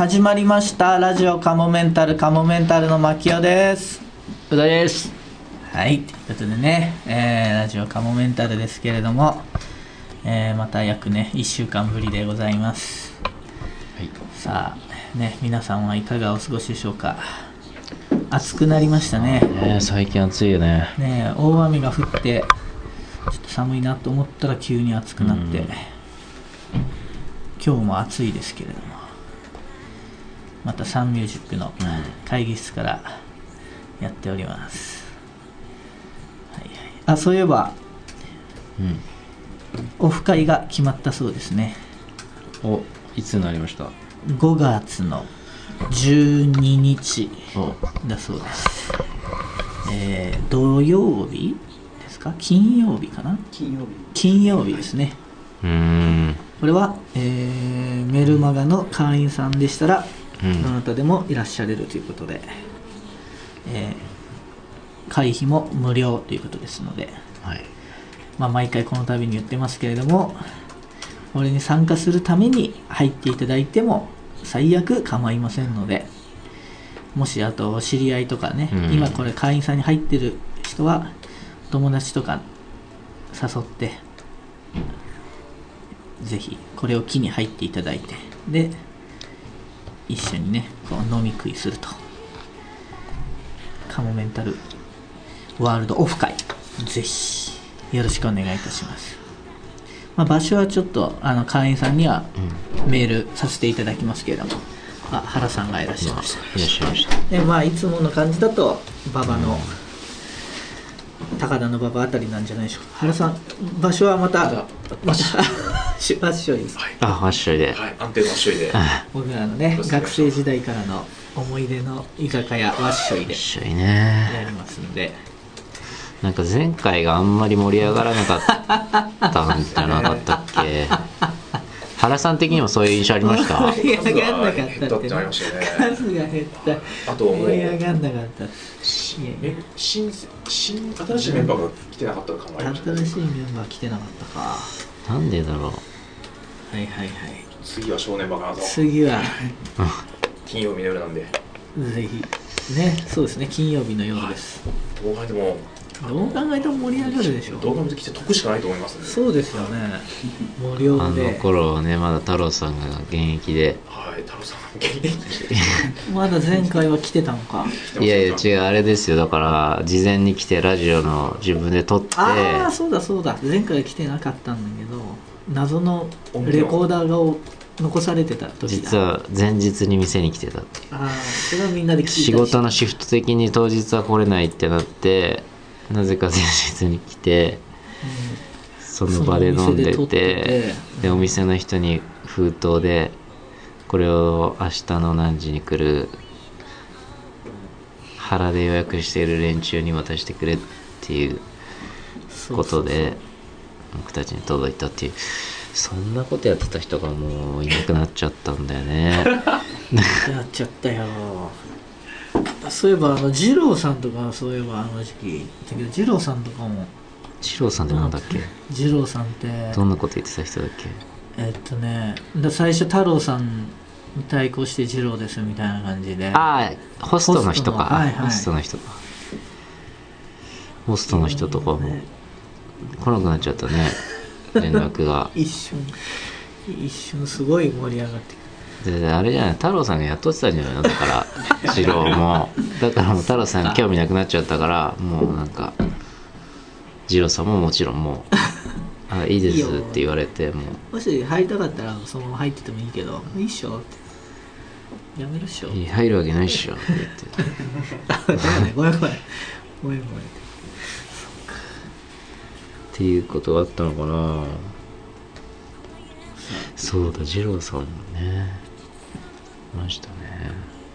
始まりました。ラジオカモメンタルカモメンタルの牧雄です。うだです。はい。ということでね、えーラジオカモメンタルですけれども、えーまた約ね1週間ぶりでございます。はい。さあね皆さんはいかがお過ごしでしょうか。暑くなりましたね。ねえ最近暑いよね。ね大雨が降ってちょっと寒いなと思ったら急に暑くなって、うん。今日も暑いですけれどもまたサンミュージックの会議室からやっております、はいはい、あそういえばうん。オフ会が決まったそうですね。おいつになりました？5月の12日お。だそうです。えー土曜日ですか？金曜日かな？金曜日。金曜日ですね。うーん。これは、えーメルマガの会員さんでしたら、うんどなたでもいらっしゃれるということで、えー会費も無料ということですので、はい。まあ、毎回この度に言ってますけれどもこれに参加するために入っていただいても最悪構いませんのでもしあと知り合いとかね、うん。今これ会員さんに入ってる人は友達とか誘ってぜひこれを機に入っていただいてで一緒にねこう飲み食いすると。カモメンタルワールドオフ会。ぜひよろしくお願いいたします、まあ、場所はちょっとあの会員さんにはメールさせていただきますけれども。あ原さんがいらっしゃいました。いらっしゃいました。でまあいつもの感じだと馬場の、高田の馬場あたりなんじゃないでしょうか。原さん場所はまたまた し場所です。あファッションで。はい安定の首位で。あ僕らのね学生時代からの思い出の居酒屋ワッショイでファッションやね。りますんで。なんか前回があんまり盛り上がらなかったんじゃなかったっけ。原さん的にもそういう印象ありました？盛り上がんなかった。って数が減ったあと盛り上がんなかった新新新しいメンバーが来てなかったと考えました新しいメンバー来てなかったかなんでだろはいはいはい。次は正念場かなと。次は。金曜日の夜なんで。ぜひ。ねそうですね。金曜日の夜です。どう考えても。どう考えても盛り上がるでしょ動画見てきて得しかないと思いますんで。そうですよね。無うあの料で。頃はねまだ太郎さんが現役で。はい太郎さん元気で。まだ前回は来てたのか。いやいや違うあれですよ。だから事前に来てラジオの自分で撮って。ああそうだそうだ。前回来てなかったんだけど謎のレコーダーがお残されてた時だ。実は前日に店に来てたってああそれはみんなで聞いたし。仕事のシフト的に当日は来れないってなってなぜか前日に来てその場で飲んでててて。でお店の人に封筒でこれを明日の何時に来る腹で予約している連中に渡してくれっていうそうことで僕たちに届いたっていう。そんなことやってた人がもういなくなっちゃったんだよね。やっちゃったよ。そういえばあの二郎さんとかそういえばあの時期言ったけど二郎さんとかも。二郎さんってなんだっけ？二郎さんってどんなこと言ってた人だっけ？えっとねだ最初太郎さんに対抗して二郎ですみたいな感じで。ああホストの人か。ホストの人か。ホストの人とかも。ね来なくなっちゃったね。連絡が。一瞬一瞬すごい盛り上がってであれじゃない？太郎さんが雇ってたんじゃない？のだから 二郎も。だからもう太郎さんに興味なくなっちゃったからもうなんか二郎さんももちろんもう「あいいです」って言われてもう。もし入りたかったらそのまま入っててもいいけどいいっしょって。やめるっしょ。入るわけないっしょって言って。ごめんごめん。ごめんごめんっていうことがあったのかな。そうだ二郎さんもね。いましたね。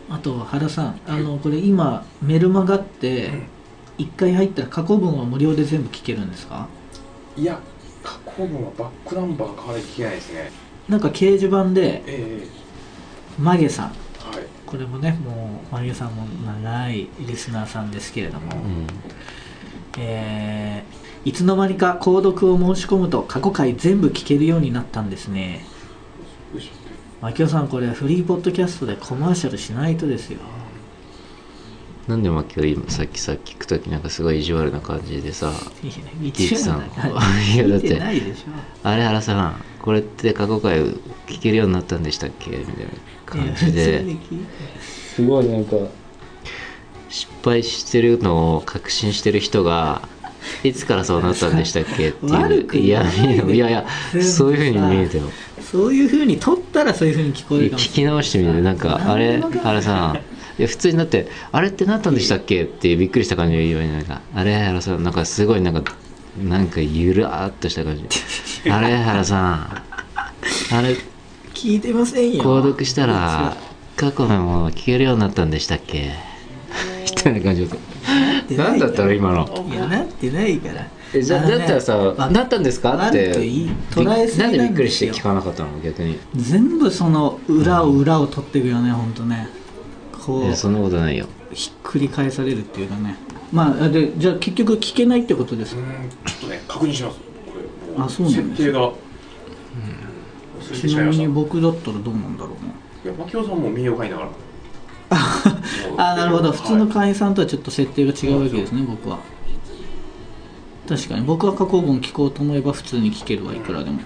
あと原さんあのこれ今メルマガって一回入ったら過去文は無料で全部聞けるんですか？いや過去文はバックナンバーかなり聞けないですね。なんか掲示板でえマゲさん。えはい。これもねもうマゲさんも長いリスナーさんですけれども、うん。えーいつの間にか購読を申し込むと過去回全部聞けるようになったんですね。よいしょ牧雄さんこれフリーポッドキャストでコマーシャルしないとですよ。なんでマキオ今さっきさ聞く時なんかすごい意地悪な感じでさ いやキクさん一いやだってあれ原さんこれって過去回聞けるようになったんでしたっけ？みたいな感じで。すごいなんか失敗してるのを確信してる人がいつからそうなったんでしたっけっていう。いやないいやいやいやそういうふうに見えたよ。そういうふうに撮ったらそういうふうに聞こえる聞き直してみてなんかあれ原さんいや普通になってあれってなったんでしたっけってびっくりした感じが言うよね。なんかあれ原さんなんかすごいなんかなんかゆるーっとした感じ。あれ原さん。あれ聞いてませんよ。購読したら過去のもの聞けるようになったんでしたっけ？みたいな感じだった 何だったの今の？いやなってないから。えじゃねだったらさわなったんですか？っ悪て捉えすぎなんでびっくりして聞かなかったの？逆に。全部その裏を裏を取っていくよねほんとね。こうそんなことないよ。ひっくり返されるっていうかね。まあでじゃあ結局聞けないってことですちょっとね確認します。これもあそうなんです設定が。忘れてちなみに僕だったらどうなんだろうなや牧雄さんも民謡書いながらあなるほど。普通のはい会員さんとはちょっと設定が違うわけですね僕は。確かに。僕は過去文聞こうと思えば普通に聞けるわいくらでも。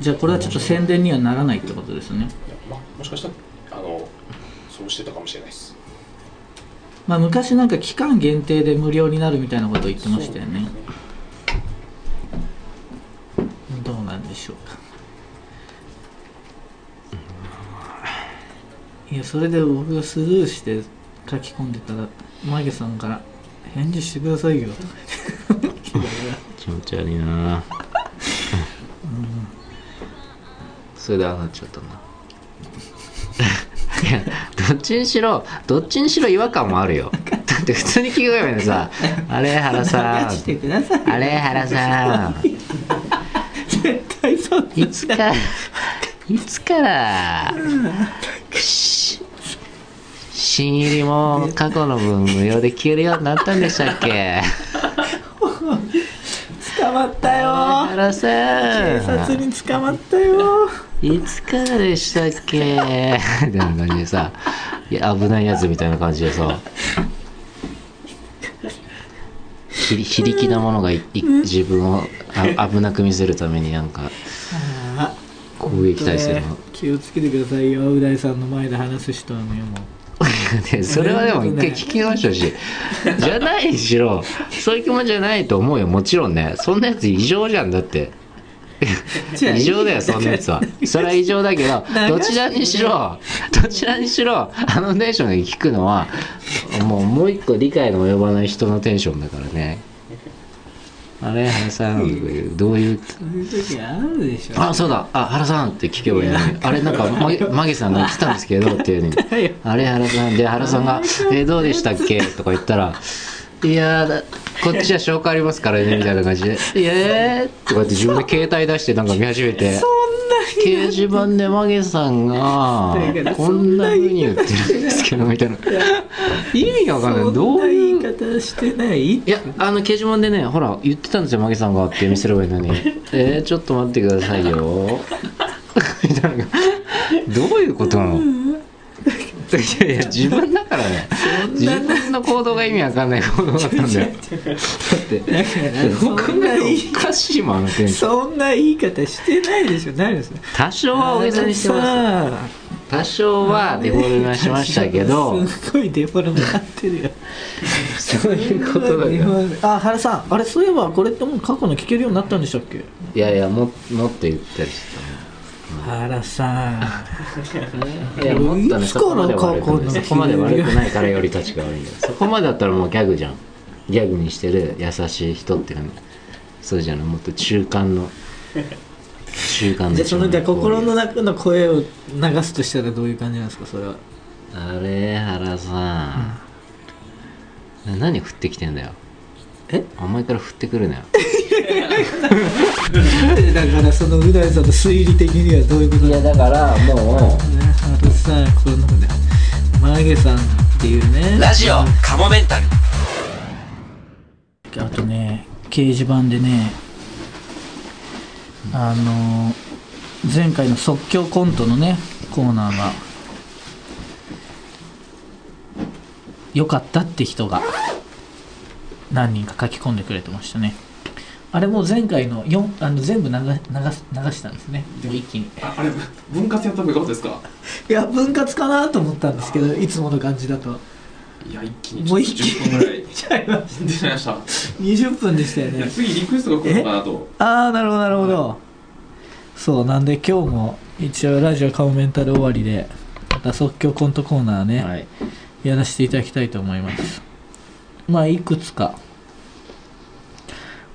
じゃあこれはちょっと宣伝にはならないってことですね。まもしかしたらあのそうしてたかもしれないです。まあ昔なんか期間限定で無料になるみたいなことを言ってましたよね。どうなんでしょうかいやそれで僕がスルーして書き込んでたらマゲさんから「返事してくださいよ」とか言って気持ち悪いな。それでああなっちゃったんだ。いやどっちにしろどっちにしろ違和感もあるよ。だって普通に聞くよねさ「あれ原さん。あれ原さん。絶対そういつからいつからし新入りも過去の分無料で消えるようになったんでしたっけ？捕まったよ。警察んに捕まったよ。いつからでしたっけ？みたいな感じでさいや危ないやつみたいな感じでさ。非力非力なものがいい自分をあ危なく見せるためになんかあ攻撃態勢の。気をつけてくださいよ。う大さんの前で話す人はねもうでそれはでも一回聞き直してほしいじゃないにしろそういう気持ちじゃないと思うよ。もちろんねそんなやつ異常じゃんだって。異常だよそんなやつは。それは異常だけど どちらにしろどちらにしろあのテンションで聞くのはもうもう一個理解の及ばない人のテンションだからねあれ原さんとかいうどういう？そういう時あるでしょ。あそうだ。あ原さんって聞けばいいのに。あれなんかマゲマゲさんが言ってたんですけどっていうふうに。あれ原さんで原さんが「えどうでしたっけ?」とか言ったら「いやこっちは紹介ありますからね」みたいな感じで「いやー」とかって自分で携帯出してなんか見始めて掲示板でマゲさんがこんな風に言ってるんですけどみたいな。意味がわかんない。どういう言い方してない？いやあの掲示板でねほら言ってたんですよマゲさんがって見せればいいのに。えー、ちょっと待ってくださいよ。みたいな。どういうことなの？いやいや自分だからね。自分の行動が意味わかんない行動だったんだよ。だって。だからそ僕がんな言いおかしいもんあのテンションそんな言い方してないでしょ。ないですね。多少は大げさにしてます。さ多少はデフォルメはしましたけど。すごいデフォルメなってるよ。そういうことだデよ。あ原さんあれそういえばこれってもう過去の聞けるようになったんでしたっけ？いやいやももっと言ったりして原さたいやもっとねそこまで悪く過去のないそこまで悪くないからより立ちが悪いんだよ。そこまで。だったらもうギャグじゃん。ギャグにしてる優しい人っていうのはそうじゃないもっと中間の中間のんじゃあそのじゃあ心の中の声を流すとしたらどういう感じなんですかそれは？あれ原さん、何降ってきてんだよ。え？お前から降ってくるなよ だからそのう大さんの推理的にはどういうこと？いやだからもう原さんこの中でマゲさんっていうね。ラジオカモメンタル。あとね掲示板でねあの前回の即興コントのねコーナーが良かったって人が何人か書き込んでくれてましたねあれもう前回の4あの全部流流す流したんですね。もう一気に。ああれ分割やった方がよかったですか？いや分割かなと思ったんですけどいつもの感じだと。いや一気にもう一気10分ぐらい。にちゃいまし出ちゃいましたた20分でしたよいやね次リクエストが来るのかなと。ああなるほどなるほど。そうなんで今日も一応ラジオカモメンタル終わりでまた即興コントコーナーね、はい。やらせていただきたいと思います。まあいくつか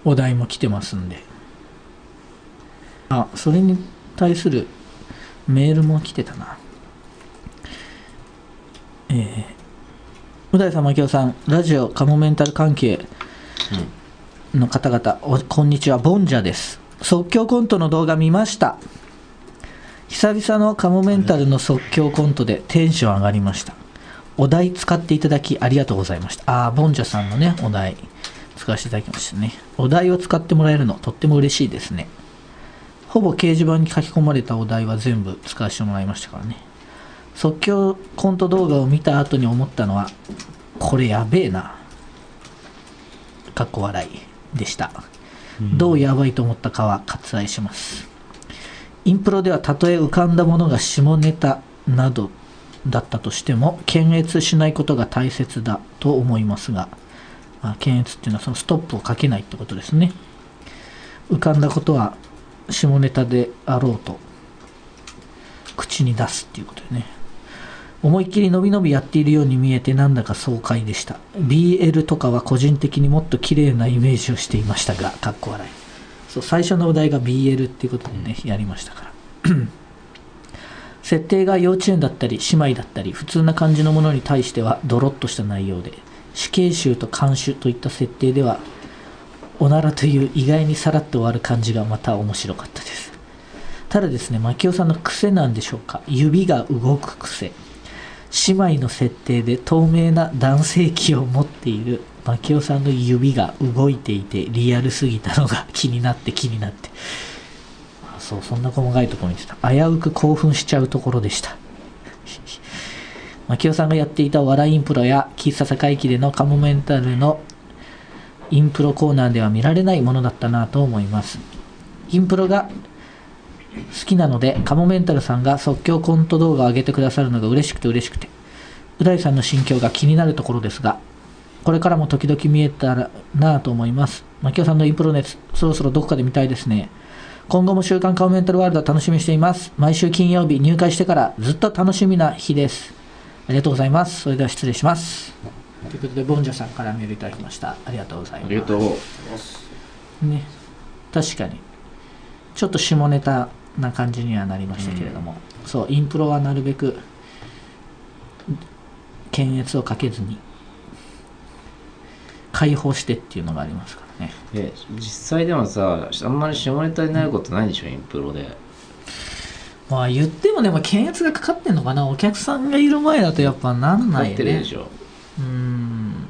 お題も来てますんであそれに対するメールも来てたなえー、う大さん、牧雄さん、ラジオカモメンタル関係の方々、おこんにちは、ボンジャです。即興コントの動画見ました。久々のカモメンタルの即興コントでテンション上がりました。お題使っていただきありがとうございました。ああ、ボンジャさんのね、お題使わせていただきましたね。お題を使ってもらえるのとっても嬉しいですね。ほぼ掲示板に書き込まれたお題は全部使わせてもらいましたからね。即興コント動画を見た後に思ったのは、これやべえな。かっこ笑いでした。どうやばいと思ったかは割愛します。インプロではたとえ浮かんだものが下ネタなどだったとしても検閲しないことが大切だと思いますが、まあ、検閲っていうのはそのストップをかけないってことですね。浮かんだことは下ネタであろうと口に出すっていうことでね。思いっきり伸び伸びやっているように見えてなんだか爽快でした。BL とかは個人的にもっと綺麗なイメージをしていましたがかっこ笑い。そう最初のお題が BL っていうことでね、やりましたから。設定が幼稚園だったり姉妹だったり普通な感じのものに対してはドロッとした内容で死刑囚と看守といった設定ではおならという意外にさらっと終わる感じがまた面白かったです。ただですね牧雄さんの癖なんでしょうか。指が動く癖。姉妹の設定で透明な男性器を持っている。牧雄さんの指が動いていてリアルすぎたのが気になって気になって。そうそんな細かいところ見てた。危うく興奮しちゃうところでした。牧雄さんがやっていた笑いインプロや喫茶坂駅でのカモメンタルのインプロコーナーでは見られないものだったなと思います。インプロが好きなのでカモメンタルさんが即興コント動画を上げてくださるのが嬉しくて嬉しくて。う大さんの心境が気になるところですがこれからも時々見えたらなと思います。牧雄さんのインプロ熱そろそろどこかで見たいですね。今後も週刊カモメンタルワールド楽しみにしています。毎週金曜日入会してからずっと楽しみな日です。りがとうございます。それでは失礼します。ということでボンジャさんからメールいただきました。ありがとうございます。ありがとうね。確かに。ちょっと下ネタな感じにはなりましたけれども、そうインプロはなるべく検閲をかけずに解放してっていうのがありますからね。え実際でもさあんまり下ネタになることないでしょインプロでまあ言ってもでも検閲がかかってんのかな？お客さんがいる前だとやっぱなんなないよねってるでしょ。うーん。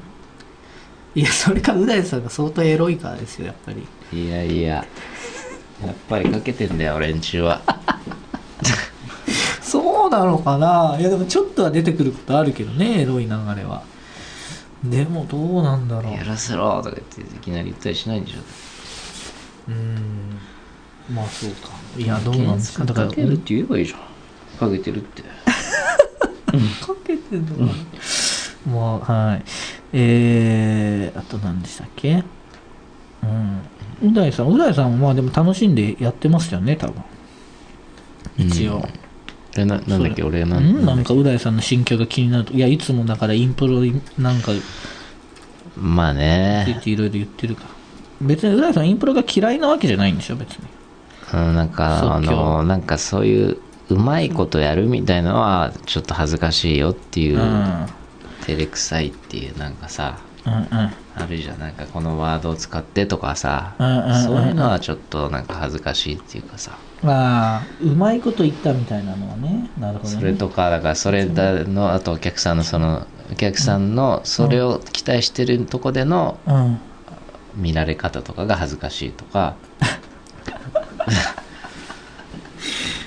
いやそれかう大さんが相当エロいからですよやっぱり。いやいや。やっぱりかけてんだよ連中は。そうなのかな？いやでもちょっとは出てくることあるけどねエロい流れは。でもどうなんだろう。やらせろとか言っていきなり言ったりしないんでしょ。うーんまあそうか。いやどうなんですか？だからかけるって言えばいいじゃん。かけてるってかけてん。のかなもうはい。えー、あと何でしたっけ？うん。う大さんう大さんもまあでも楽しんでやってますよね多分。一応、えななんだっけ？俺なうん？んなんかう大さんの心境が気になると。いやいつもだからインプロなんかまあってね。いろいろ言ってるから。別にう大さんインプロが嫌いなわけじゃないんでしょ別にうんなんかあのなんかそういううまいことやるみたいのはちょっと恥ずかしいよっていううん。照れくさいっていうなんかさうんうん。あるじゃん。なんかこのワードを使ってとかさうんうんうんそういうのはちょっとなんか恥ずかしいっていうかさ。ああうまいこと言ったみたいなのはね。なるほど、ね、それとかだからそれだのあとお客さんのそのお客さんのそれを期待してるとこでのうん。見られ方とかが恥ずかしいとか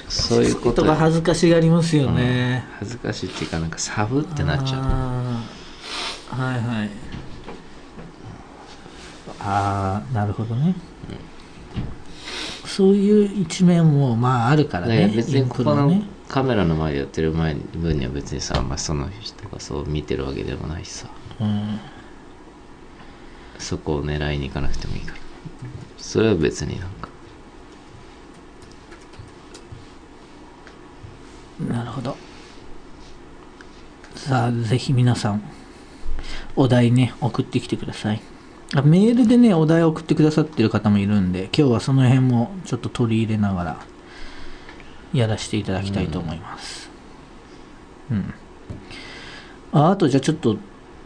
そういうこととか恥ずかしがりますよね、恥ずかしいっていうかなんかサブってなっちゃう。はいはい。ああなるほどね、そういう一面もまああるからね別にここのカメラの前でやってる前分には別にさあんまその人がそう見てるわけでもないしさ。うん。そこを狙いに行かなくてもいいから。それは別になんかなるほど。さあぜひ皆さんお題ね送ってきてください。あメールでねお題を送ってくださってる方もいるんで今日はその辺もちょっと取り入れながらやらせていただきたいと思います。うん、ああとじゃあちょっと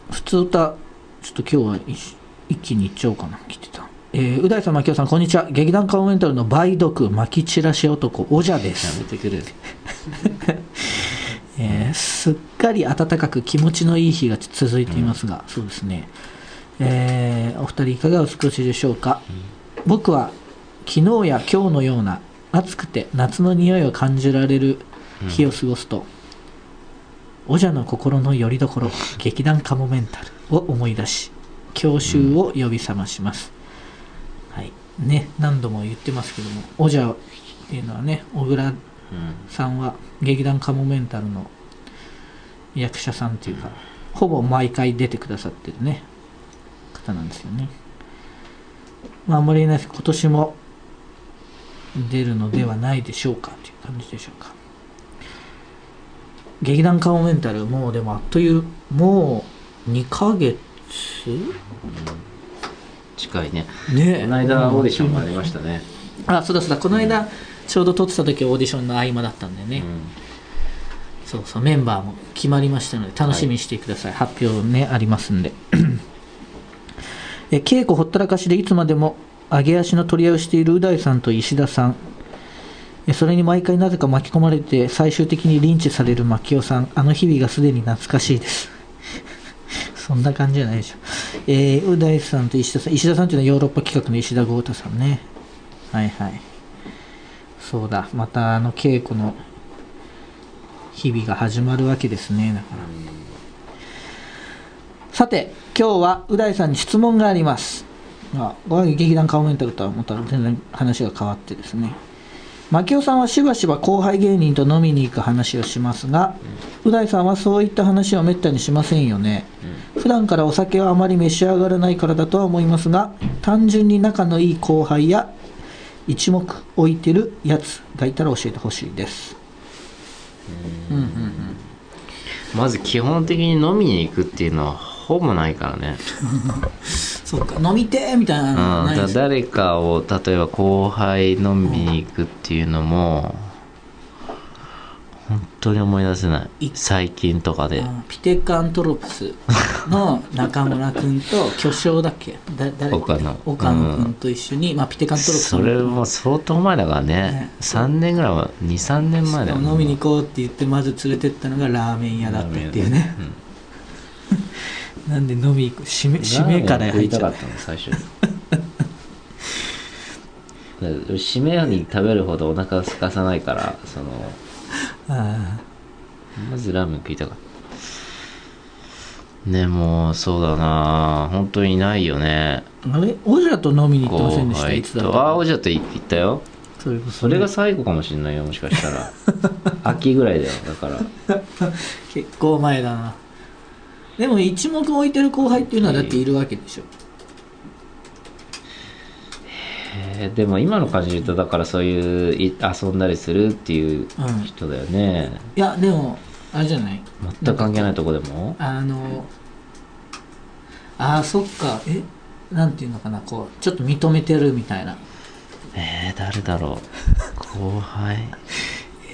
普通歌ちょっと今日は一一気にいっちゃおうかな。来てた。えー、う大さん、牧雄さん、こんにちは。劇団カモメンタルの梅毒、巻き散らし男、おじゃです。やめてくれ。る えーすっかり暖かく気持ちのいい日が続いていますが、そうですね、えーお二人いかがお過ごしでしょうか、僕は昨日や今日のような暑くて夏の匂いを感じられる日を過ごすと、おじゃの心の拠り所劇団カモメンタルを思い出し郷愁を呼び覚まします、はいね何度も言ってますけどもおじゃ。っていうのはね小倉うん。さんは劇団カモメンタルの役者さんというか、ほぼ毎回出てくださってるね方なんですよね。まああんまり言えないですけど今年も出るのではないでしょうかという感じでしょうか。劇団カモメンタルもうでもあっというもう2ヶ月？近いね。ね。この間オーディションがありましたね。あそうだそうだ。この間ちょうど撮ってた時はオーディションの合間だったんでね、うん。そうそう。メンバーも決まりましたので楽しみにしてください、発表ねありますんで。え稽古ほったらかしでいつまでも上げ足の取り合いをしているう大さんと石田さん。えそれに毎回なぜか巻き込まれて最終的にリンチされる牧雄さん。あの日々がすでに懐かしいですそんな感じじゃないでしょ。えー、う大さんと石田さん。石田さんというのはヨーロッパ企画の石田豪太さんね。はいはい。そうだ。またあの稽古の日々が始まるわけですね。だから。さて今日はう大さんに質問があります。あこれは劇団カモメンタルとはまた全然話が変わってですね。牧雄さんはしばしば後輩芸人と飲みに行く話をしますが、う大さんはそういった話をめったにしませんよね、普段からお酒はあまり召し上がらないからだとは思いますが単純に仲のいい後輩や一目置いてるやつがいたら教えてほしいです。うんうんうん。まず基本的に飲みに行くっていうのはほぼないからね、そうか。飲みてーみたいなのうん、ないですだ誰かを例えば後輩飲みに行くっていうのも本当に思い出せない。い最近とかで。あピテカントロプスの中村君と巨匠だっけ？だ誰？岡野。岡野君と一緒に、まあ、ピテカントロプスそれも相当前だからね。ね。3年ぐらいは23年前だよ。ね飲みに行こうって言ってまず連れてったのがラーメン屋だったっていうね、なんで飲み行く？締め締めから入っちゃ最初締めに食べるほどお腹を空かさないからそのあまずラーメン食いたかった。ねもうそうだな。本当にないよね。ーあれ？オジャと飲みに行ってませんでした？いつだとああろおじゃと行ったよ。うそれそれが最後かもしれないよもしかしたら。秋ぐらいだよだから。結構前だなでも一目置いてる後輩っていうのはだっているわけでしょ、えー。でも今の感じで言うとだからそういうい遊んだりするっていううん。人だよね、いやでもあれじゃない？全く関係ないとこでも？あのあーそっか。えなんていうのかな？こうちょっと認めてるみたいな。えー、誰だろう。後輩。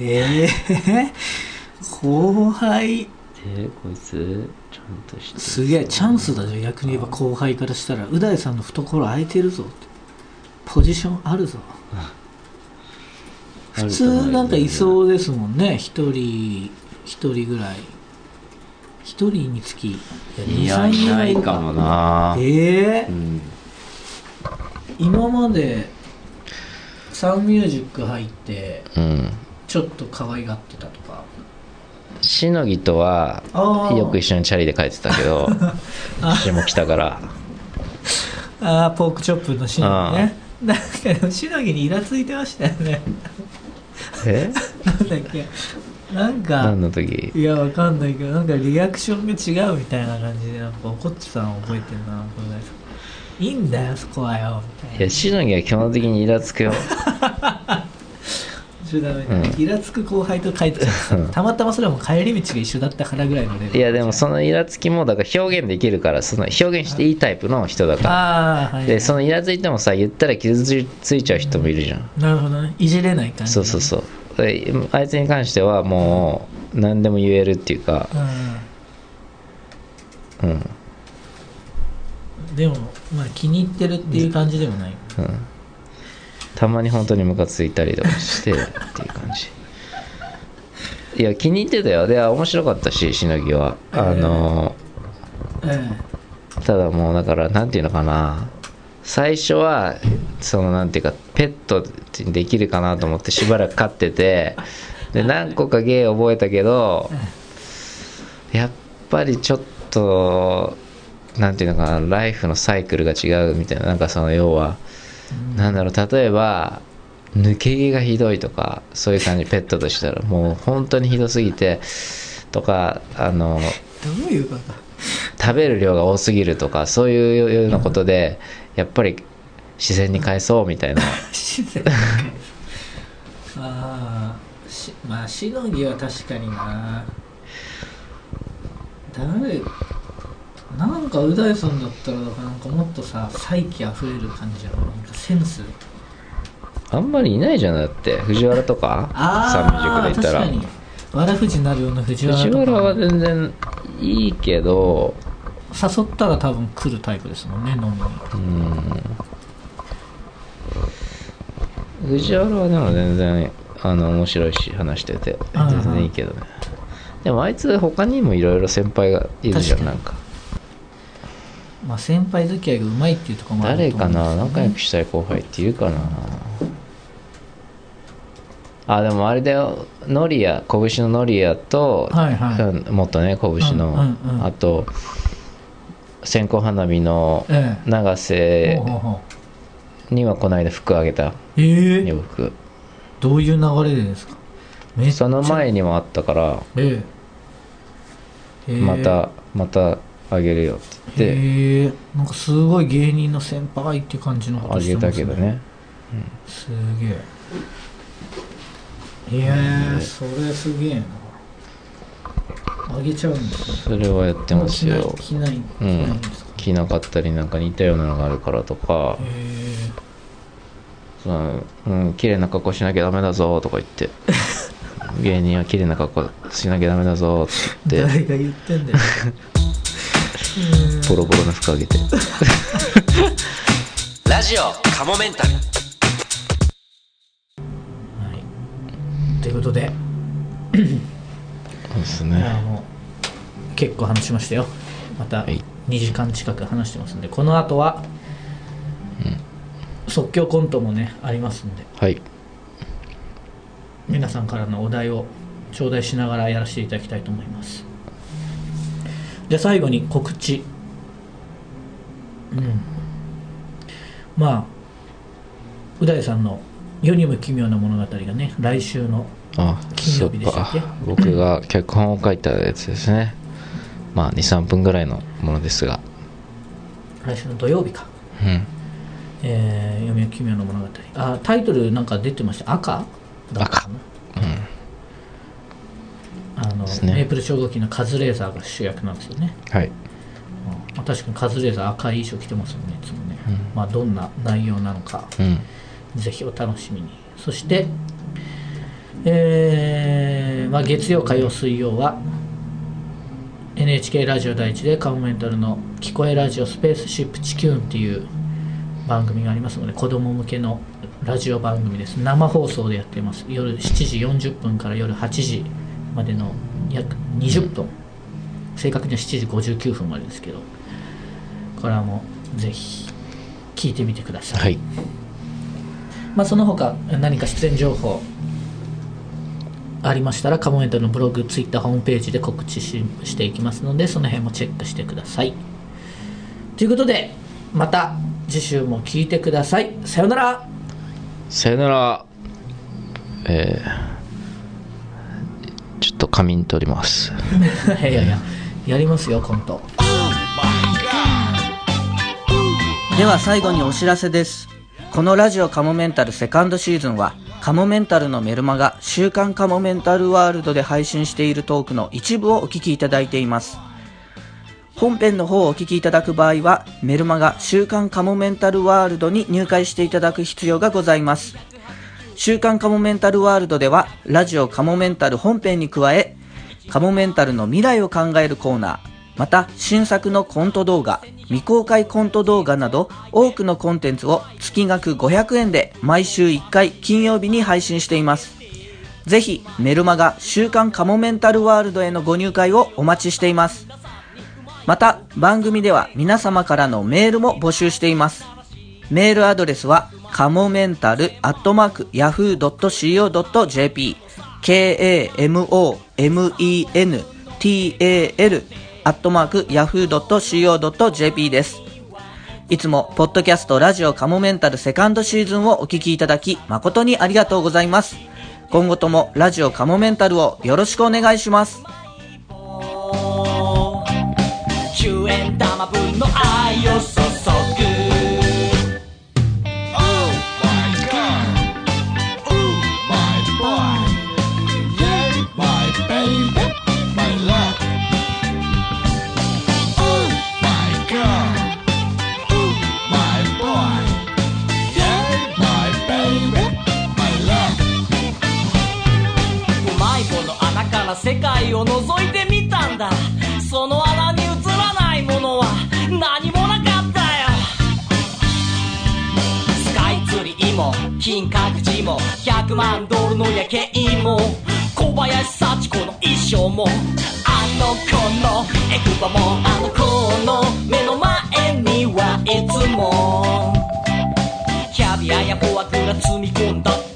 ええ後輩？でこいつちゃんとしてすげえチャンスだじゃん逆に言えば後輩からしたらう大さんの懐空いてるぞって。ポジションあるぞ。普通なんかいそうですもんね。一人一人ぐらい。一人につきいや23人いないかもな。ええうん今までサンミュージック入ってうん。ちょっと可愛がってたとかしのぎとはよく一緒にチャリで帰ってたけど 私も来たから。ああポークチョップのしのぎね。なんかしのぎにイラついてましたよね。え？なんだっけ。なんか何の時？いやわかんないけどなんかリアクションが違うみたいな感じでなんか怒ってたの覚えてるなこれいいんだよそこはよみたいな。いやしのぎは基本的にイラつくよ ちょダメだ、うん。イラつく後輩と帰っちゃってうん。たまたまそれはもう帰り道が一緒だったからぐらいのレベルいやでもそのイラつきもだから表現できるからその表現していいタイプの人だから。ああはい。でそのイラついてもさ言ったら傷ついちゃう人もいるじゃん。なるほどね。いじれない感じ。そうそうそう。であいつに関してはもう何でも言えるっていうか。うん。うん。でもまあ気に入ってるっていう感じでもない、うんたまに本当にムカついたりとかしてっていう感じ。いや気に入ってたよ。で面白かったししのぎは。あのえただもうだからなんていうのかな。最初はそのなんていうかペットにできるかなと思ってしばらく飼っててで何個か芸覚えたけどやっぱりちょっとなんていうのかなライフのサイクルが違うみたいな。なんかその要はなんだろう例えば抜け毛がひどいとかそういう感じペットとしたら。もう本当にひどすぎてとかあのえどういうこと？食べる量が多すぎるとかそういうようなことでやっぱり自然に返そうみたいな。自然ああしまあしのぎは確かにな。誰なんかう大さんだったらなんかもっとさ才気あふれる感じじゃんなんかセンス。あんまりいないじゃんだって。藤原とか三味塾で言ったら。確かに。わらふじなるような藤原藤とか。原は全然いいけど誘ったら多分来るタイプですもんね飲みにうん。藤原はでも全然あの面白いし話してて。うん全然いいけどね。でもあいつ他にもいろいろ先輩がいるじゃん確かに。なんかまあ先輩付き合いがうまいっていうところもある誰かと思うんですよね。な？仲良くしたい後輩っているかな。あでもあれだよ。ノリア拳のノリアと、はいはい。うんもっとね拳の、うんうんうん。あと線香花火のえ永え瀬ほうほうほにはこの間服あげた。うええ。洋服。どういう流れでですか？めっちゃ。その前にもあったから。ええ。またまたあげるよって言って。へんかすごい芸人の先輩って感じのこあげとしてますたけどね。すげえ。いやーそれすげえな。あげちゃうんですねそれはやってますよ。着ない着ないんんですか、着なかったりなんか似たようなのがあるからとか。へそのうん綺麗な格好しなきゃダメだぞとか言って。芸人は綺麗な格好しなきゃダメだぞって。誰が言ってんだよボロボロの服あげて。ラジオカモメンタル。はい。ということで。そうですね。結構話しましたよ。またはい。2時間近く話してますんで。この後は、即興コントもねありますんで。はい。皆さんからのお題を頂戴しながらやらせていただきたいと思いますじゃあ最後に告知。うん。まあう大さんの世にも奇妙な物語がね来週のあ金曜日でしたっけ？僕が脚本を書いたやつですね。まあ23分ぐらいのものですが。来週の土曜日か。うん。えー、読みは奇妙な物語。あタイトルなんか出てました？赤？だったかなあの、ですねメープル超合金のカズレーザーが主役なんですよね、はい。うん。まあ、確かにカズレーザー赤い衣装着てますよねいつもね、うん。まあどんな内容なのかうん。ぜひお楽しみに。そしてえーまあ、月曜火曜水曜は NHK ラジオ第一でカモメンタルの「聞こえラジオスペースシップ地球」っていう番組がありますので子供向けのラジオ番組です。生放送でやっています。夜7時40分から夜8時までの約20分。正確には7時59分までですけど。これはもうぜひ聞いてみてください、はい。まあ、その他何か出演情報ありましたらカモメンタルのブログツイッターホームページで告知ししていきますのでその辺もチェックしてください。ということでまた次週も聞いてください。さようなら。さよなら。えー、ちょっと仮眠取ります。いやいややりますよコント。では最後にお知らせです。このラジオカモメンタルセカンドシーズンはカモメンタルのメルマガ週刊カモメンタルワールドで配信しているトークの一部をお聞きいただいています。本編の方をお聞きいただく場合はメルマガ週刊カモメンタルワールドに入会していただく必要がございます週刊カモメンタルワールドではラジオカモメンタル本編に加えカモメンタルの未来を考えるコーナーまた新作のコント動画未公開コント動画など多くのコンテンツを月額500円で毎週1回金曜日に配信しています。ぜひメルマガ週刊カモメンタルワールドへのご入会をお待ちしています。また番組では皆様からのメールも募集しています。メールアドレスはカモメンタルアットマーク yahoo.co.jp k-a-m-o-m-e-n-t-a-l アットマーク yahoo.co.jp です。いつも、ポッドキャストラジオカモメンタルセカンドシーズンをお聞きいただき、誠にありがとうございます。今後ともラジオカモメンタルをよろしくお願いします。10円玉分の愛を世界を覗いてみたんだ。その穴に映らないものは何もなかったよ。スカイツリーも金閣寺も100万ドルの夜景も小林幸子の衣装もあの子のエクバもあの子の目の前にはいつも。キャビアやフォアグラ積み込んだ